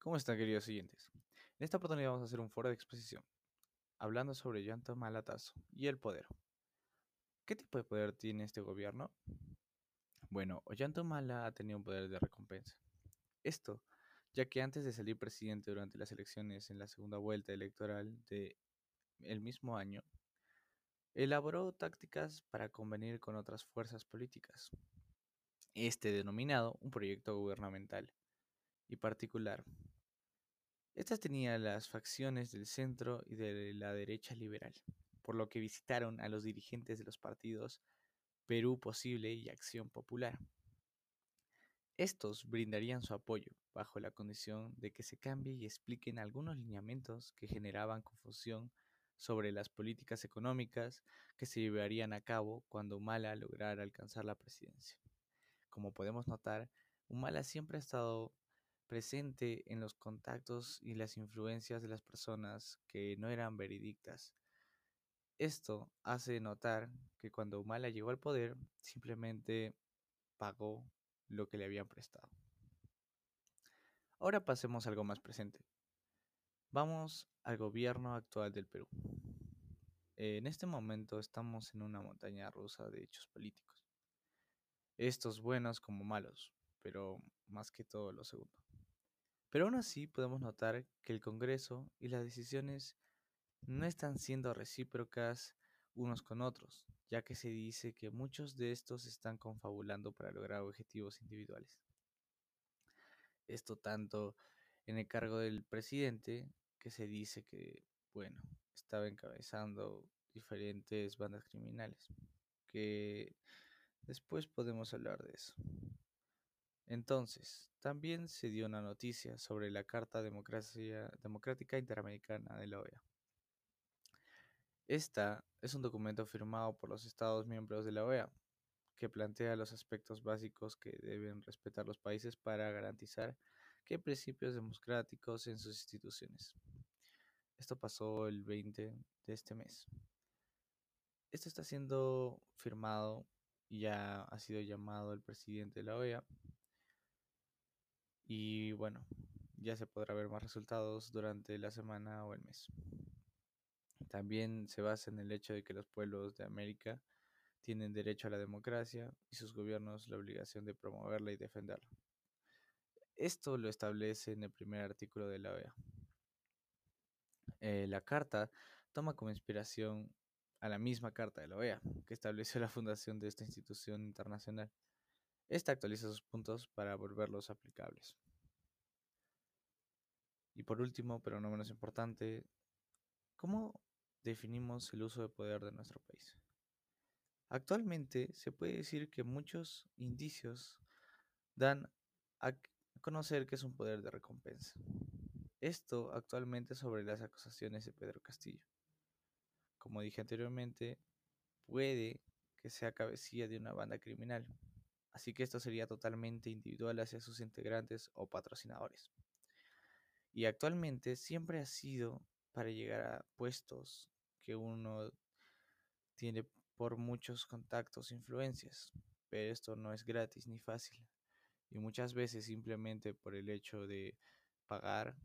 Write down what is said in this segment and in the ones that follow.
¿Cómo están, queridos siguientes? En esta oportunidad vamos a hacer un foro de exposición, hablando sobre Llanto Malatazo y el poder. ¿Qué tipo de poder tiene este gobierno? Bueno, Mala ha tenido un poder de recompensa. Esto, ya que antes de salir presidente durante las elecciones en la segunda vuelta electoral de el mismo año, elaboró tácticas para convenir con otras fuerzas políticas. Este denominado un proyecto gubernamental y particular. Estas tenían las facciones del centro y de la derecha liberal, por lo que visitaron a los dirigentes de los partidos Perú Posible y Acción Popular. Estos brindarían su apoyo, bajo la condición de que se cambie y expliquen algunos lineamientos que generaban confusión sobre las políticas económicas que se llevarían a cabo cuando Humala lograra alcanzar la presidencia. Como podemos notar, Humala siempre ha estado presente en los contactos y las influencias de las personas que no eran veridictas. Esto hace notar que cuando Humala llegó al poder, simplemente pagó lo que le habían prestado. Ahora pasemos a algo más presente. Vamos al gobierno actual del Perú. En este momento estamos en una montaña rusa de hechos políticos. Estos buenos como malos, pero más que todo lo segundo. Pero aún así podemos notar que el Congreso y las decisiones no están siendo recíprocas unos con otros, ya que se dice que muchos de estos están confabulando para lograr objetivos individuales. Esto tanto en el cargo del presidente, que se dice que, bueno, estaba encabezando diferentes bandas criminales, que después podemos hablar de eso. Entonces, también se dio una noticia sobre la Carta Democrática Interamericana de la OEA. Esta es un documento firmado por los Estados miembros de la OEA que plantea los aspectos básicos que deben respetar los países para garantizar que hay principios democráticos en sus instituciones. Esto pasó el 20 de este mes. Esto está siendo firmado y ya ha sido llamado el presidente de la OEA y bueno, ya se podrá ver más resultados durante la semana o el mes. También se basa en el hecho de que los pueblos de América tienen derecho a la democracia y sus gobiernos la obligación de promoverla y defenderla. Esto lo establece en el primer artículo de la OEA. Eh, la carta toma como inspiración a la misma carta de la OEA, que estableció la fundación de esta institución internacional. Esta actualiza sus puntos para volverlos aplicables. Y por último, pero no menos importante, ¿cómo definimos el uso de poder de nuestro país? Actualmente se puede decir que muchos indicios dan a conocer que es un poder de recompensa. Esto actualmente sobre las acusaciones de Pedro Castillo. Como dije anteriormente, puede que sea cabecilla de una banda criminal, así que esto sería totalmente individual hacia sus integrantes o patrocinadores. Y actualmente siempre ha sido para llegar a puestos que uno tiene por muchos contactos e influencias, pero esto no es gratis ni fácil. Y muchas veces simplemente por el hecho de pagar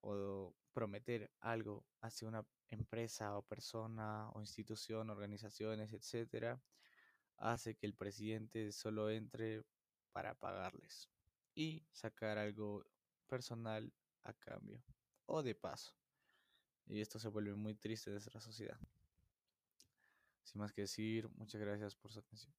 o prometer algo hacia una empresa o persona o institución, organizaciones, etcétera, hace que el presidente solo entre para pagarles y sacar algo personal a cambio o de paso. Y esto se vuelve muy triste en nuestra sociedad. Sin más que decir, muchas gracias por su atención.